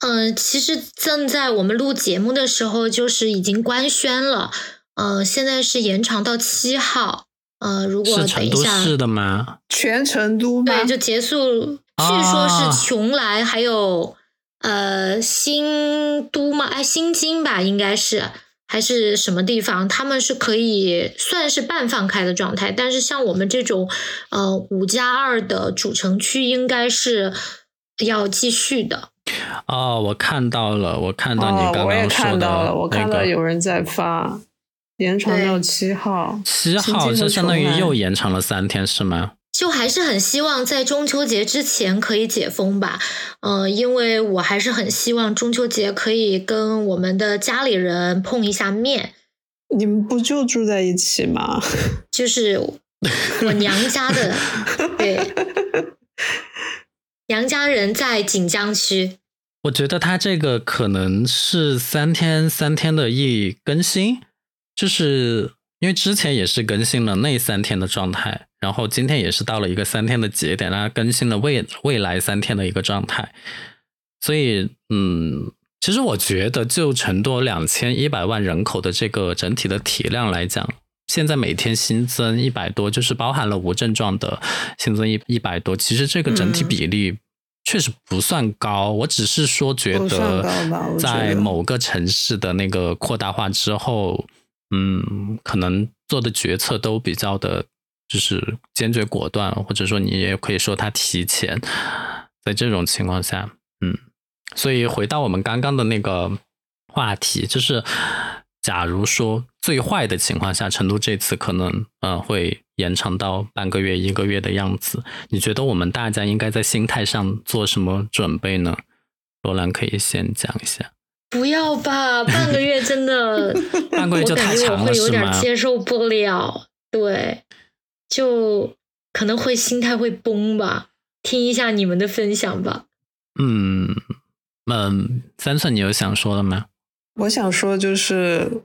嗯，其实正在我们录节目的时候，就是已经官宣了。嗯，现在是延长到七号。呃，如果等一下，
是的吗？
全成都吗？
对，就结束。据说
啊
是邛崃，还有呃新都吗，哎，新津吧，应该是还是什么地方，他们是可以算是半放开的状态。但是像我们这种呃五加二的主城区，应该是要继续的。
哦，我看到了，我看到你
刚，
刚
我也
刚说的
看到了，我看到有人在发，延长到
对
七号。
七号，
新津和
这相当于又延长了三天，是吗？
就还是很希望在中秋节之前可以解封吧，嗯、因为我还是很希望中秋节可以跟我们的家里人碰一下面，
你们不就住在一起吗？
就是我娘家的，对，娘家人在锦江区，
我觉得他这个可能是三天三天的一更新，就是因为之前也是更新了那三天的状态，然后今天也是到了一个三天的节点，然后更新了未未来三天的一个状态，所以嗯，其实我觉得就成都两千一百万人口的这个整体的体量来讲。现在每天新增一百多，就是包含了无症状的新增一一百多，其实这个整体
嗯
比例确实不算高。我只是说觉得在某个城市的那个扩大化之后，嗯，可能做的决策都比较的，就是坚决果断，或者说你也可以说他提前。在这种情况下，嗯，所以回到我们刚刚的那个话题，就是假如说最坏的情况下，成都这次可能呃会延长到半个月、一个月的样子，你觉得我们大家应该在心态上做什么准备呢？罗兰可以先讲一下。
不要吧，半个月真的，
半个月就
我感觉我
太长了，
会有点？接受不了，对，就可能会心态会崩吧。听一下你们的分享吧。
嗯嗯，三寸，你有想说的吗？
我想说，就是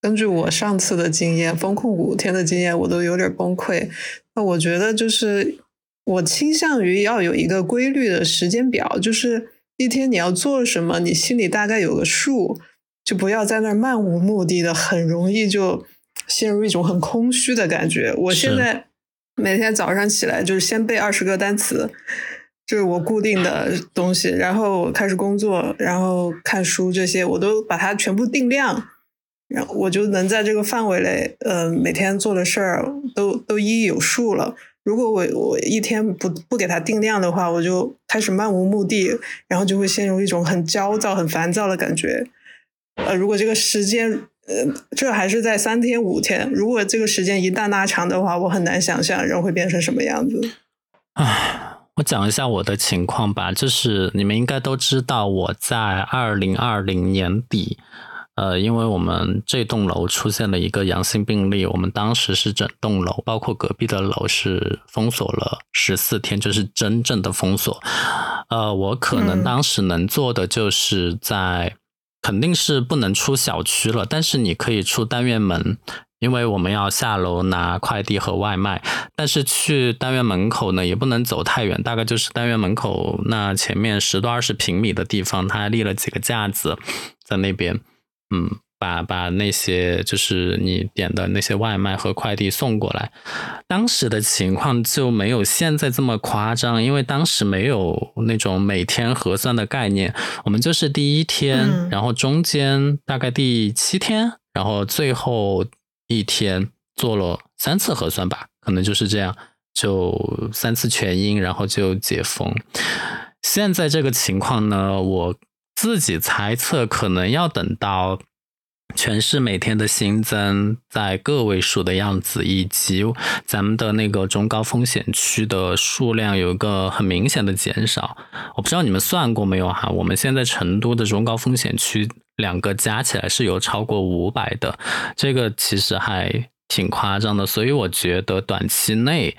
根据我上次的经验，风控五天的经验，我都有点崩溃。那我觉得就是我倾向于要有一个规律的时间表，就是一天你要做什么，你心里大概有个数，就不要在那儿漫无目的的，很容易就陷入一种很空虚的感觉。我现在每天早上起来就是先背二十个单词。就是我固定的东西，然后开始工作，然后看书这些，我都把它全部定量，然后我就能在这个范围内，呃，每天做的事儿都都一一有数了。如果我我一天不不给它定量的话，我就开始漫无目的，然后就会陷入一种很焦躁、很烦躁的感觉。呃，如果这个时间，呃，这还是在三天五天，如果这个时间一旦拉长的话，我很难想象人会变成什么样子。
唉。我讲一下我的情况吧，就是你们应该都知道，我在二零二零年底，呃，因为我们这栋楼出现了一个阳性病例，我们当时是整栋楼，包括隔壁的楼是封锁了十四天，就是真正的封锁。呃，我可能
嗯
当时能做的就是在，肯定是不能出小区了，但是你可以出单元门。因为我们要下楼拿快递和外卖，但是去单元门口呢，也不能走太远，大概就是单元门口那前面十多二十平米的地方，它立了几个架子在那边，嗯，把把那些就是你点的那些外卖和快递送过来。当时的情况就没有现在这么夸张，因为当时没有那种每天核酸的概念，我们就是第一天，
嗯
然后中间大概第七天，然后最后。一天做了三次核酸吧，可能就是这样，就三次全阴，然后就解封。现在这个情况呢，我自己猜测可能要等到全市每天的新增在个位数的样子，以及咱们的那个中高风险区的数量有一个很明显的减少。我不知道你们算过没有哈？我们现在成都的中高风险区。两个加起来是有超过五百的，这个其实还挺夸张的，所以我觉得短期内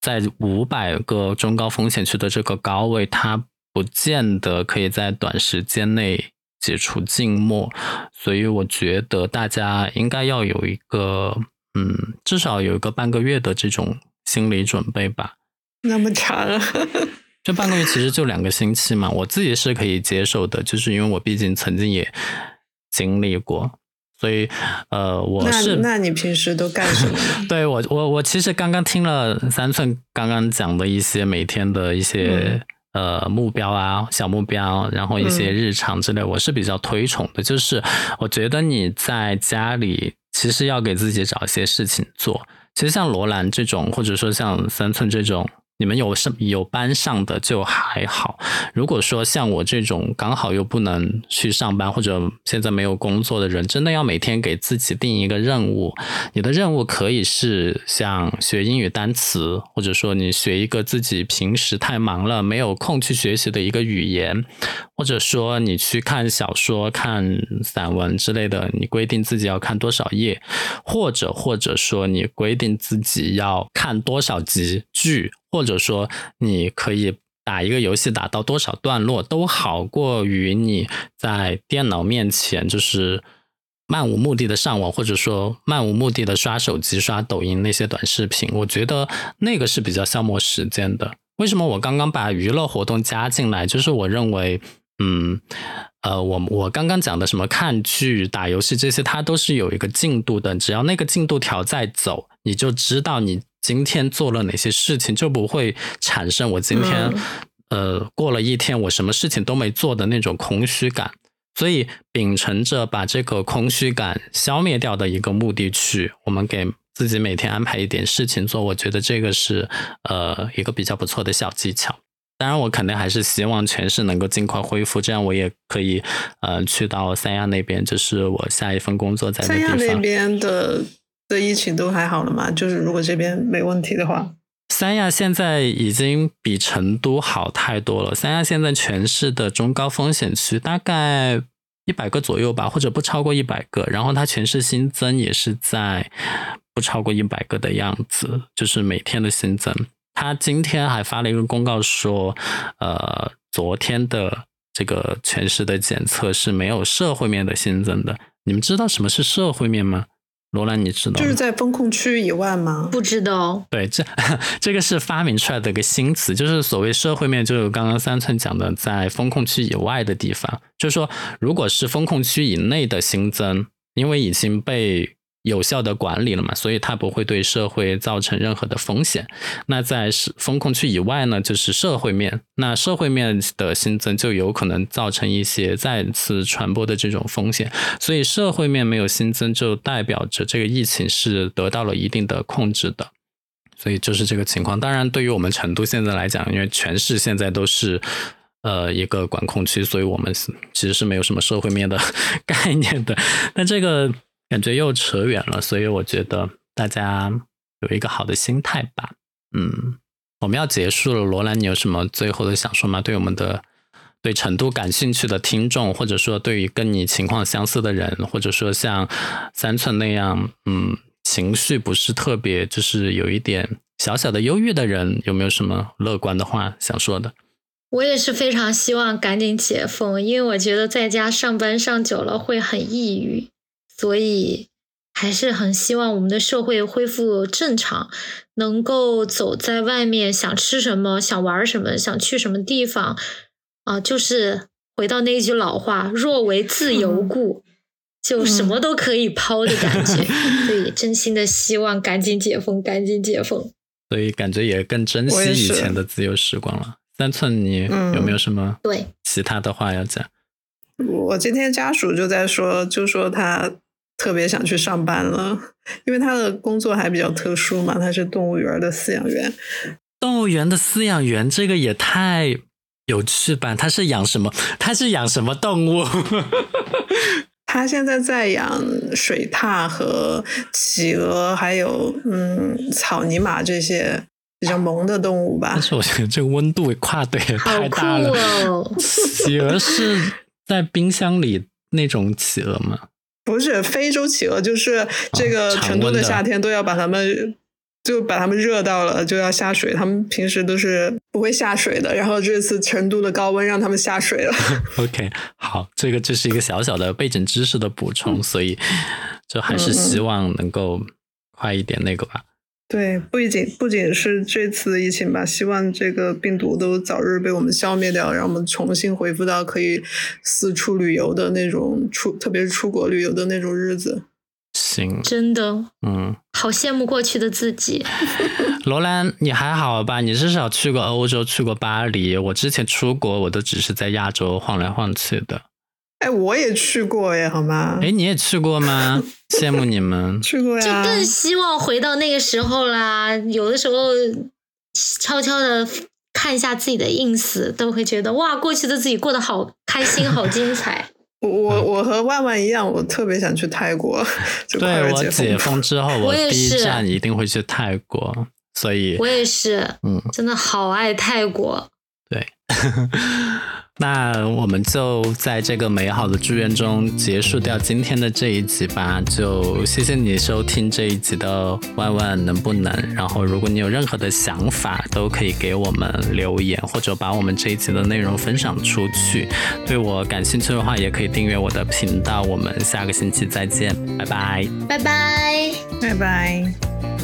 在五百个中高风险区的这个高位，它不见得可以在短时间内解除静默，所以我觉得大家应该要有一个，嗯，至少有一个半个月的这种心理准备吧。
那么长啊！
这半个月其实就两个星期嘛，我自己是可以接受的，就是因为我毕竟曾经也经历过，所以，呃，我是
那你平时都干什么？
对我，我我其实刚刚听了三寸刚刚讲的一些每天的一些呃目标啊、小目标，然后一些日常之类，我是比较推崇的。就是我觉得你在家里其实要给自己找一些事情做。其实像罗兰这种，或者说像三寸这种。你们有什有班上的就还好，如果说像我这种刚好又不能去上班或者现在没有工作的人，真的要每天给自己定一个任务。你的任务可以是像学英语单词，或者说你学一个自己平时太忙了没有空去学习的一个语言，或者说你去看小说、看散文之类的，你规定自己要看多少页，或者或者说你规定自己要看多少集剧。或者说，你可以打一个游戏打到多少段落，都好过于你在电脑面前就是漫无目的的上网，或者说漫无目的的刷手机、刷抖音那些短视频。我觉得那个是比较消磨时间的。为什么我刚刚把娱乐活动加进来？就是我认为，嗯，呃，我我刚刚讲的什么看剧、打游戏这些，它都是有一个进度的。只要那个进度条在走，你就知道你。今天做了哪些事情，就不会产生我今天，呃，过了一天我什么事情都没做的那种空虚感。所以秉承着把这个空虚感消灭掉的一个目的去，我们给自己每天安排一点事情做，我觉得这个是呃一个比较不错的小技巧。当然，我肯定还是希望全市能够尽快恢复，这样我也可以呃去到三亚那边，就是我下一份工作在
三亚那边的。的疫情都还好了吗？就是如果这边没问题的话，
三亚现在已经比成都好太多了。三亚现在全市的中高风险区大概一百个左右吧，或者不超过一百个。然后它全市新增也是在不超过一百个的样子，就是每天的新增。他今天还发了一个公告说，呃，昨天的这个全市的检测是没有社会面的新增的。你们知道什么是社会面吗？罗兰，你知道
就是在风控区以外吗？
不知道。
对，这 这个是发明出来的一个新词，就是所谓社会面，就是刚刚三寸讲的，在风控区以外的地方，就是说，如果是风控区以内的新增，因为已经被。有效的管理了嘛，所以它不会对社会造成任何的风险。那在风控区以外呢，就是社会面。那社会面的新增就有可能造成一些再次传播的这种风险。所以社会面没有新增，就代表着这个疫情是得到了一定的控制的。所以就是这个情况。当然，对于我们成都现在来讲，因为全市现在都是呃一个管控区，所以我们其实是没有什么社会面的 概念的。那这个。感觉又扯远了，所以我觉得大家有一个好的心态吧。嗯，我们要结束了，罗兰，你有什么最后的想说吗？对我们的对成都感兴趣的听众，或者说对于跟你情况相似的人，或者说像三寸那样，嗯，情绪不是特别，就是有一点小小的忧郁的人，有没有什么乐观的话想说的？
我也是非常希望赶紧解封，因为我觉得在家上班上久了会很抑郁。所以还是很希望我们的社会恢复正常，能够走在外面，想吃什么，想玩什么，想去什么地方，啊，就是回到那句老话：“若为自由故，就什么都可以抛的感觉。”所以真心的希望赶紧解封，赶紧解封。
所以感觉也更珍惜以前的自由时光了。三寸，你有没有什么
对
其他的话要讲？
我今天家属就在说，就说他。特别想去上班了，因为他的工作还比较特殊嘛，他是动物园的饲养员。
动物园的饲养员，这个也太有趣吧？他是养什么？他是养什么动物？
他现在在养水獭和企鹅，还有嗯草泥马这些比较萌的动物吧。
但是我觉得这个温度跨度也太大了。企鹅是在冰箱里那种企鹅吗？
不是非洲企鹅，就是这个成都的夏天都要把它们就把它们热到了，就要下水。他们平时都是不会下水的，然后这次成都的高温让他们下水了。
OK，好，这个就是一个小小的背景知识的补充，所以就还是希望能够快一点那个吧。
对，不仅不仅是这次疫情吧，希望这个病毒都早日被我们消灭掉，让我们重新恢复到可以四处旅游的那种出，特别是出国旅游的那种日子。
行，
真的，
嗯，
好羡慕过去的自己。
罗兰，你还好吧？你至少去过欧洲，去过巴黎。我之前出国，我都只是在亚洲晃来晃去的。
哎，我也去过耶，好吗？
哎，你也去过吗？羡慕你们。
去过呀
就更希望回到那个时候啦。有的时候悄悄的看一下自己的 ins，都会觉得哇，过去的自己过得好开心，好精彩。
我我我和万万一样，我特别想去泰国。
对我
解
封之后，我第一站一定会去泰国。所以，
我也是，
嗯，
真的好爱泰国。
对，那我们就在这个美好的祝愿中结束掉今天的这一集吧。就谢谢你收听这一集的万万能不能。然后，如果你有任何的想法，都可以给我们留言，或者把我们这一集的内容分享出去。对我感兴趣的话，也可以订阅我的频道。我们下个星期再见，拜拜，
拜拜，
拜拜。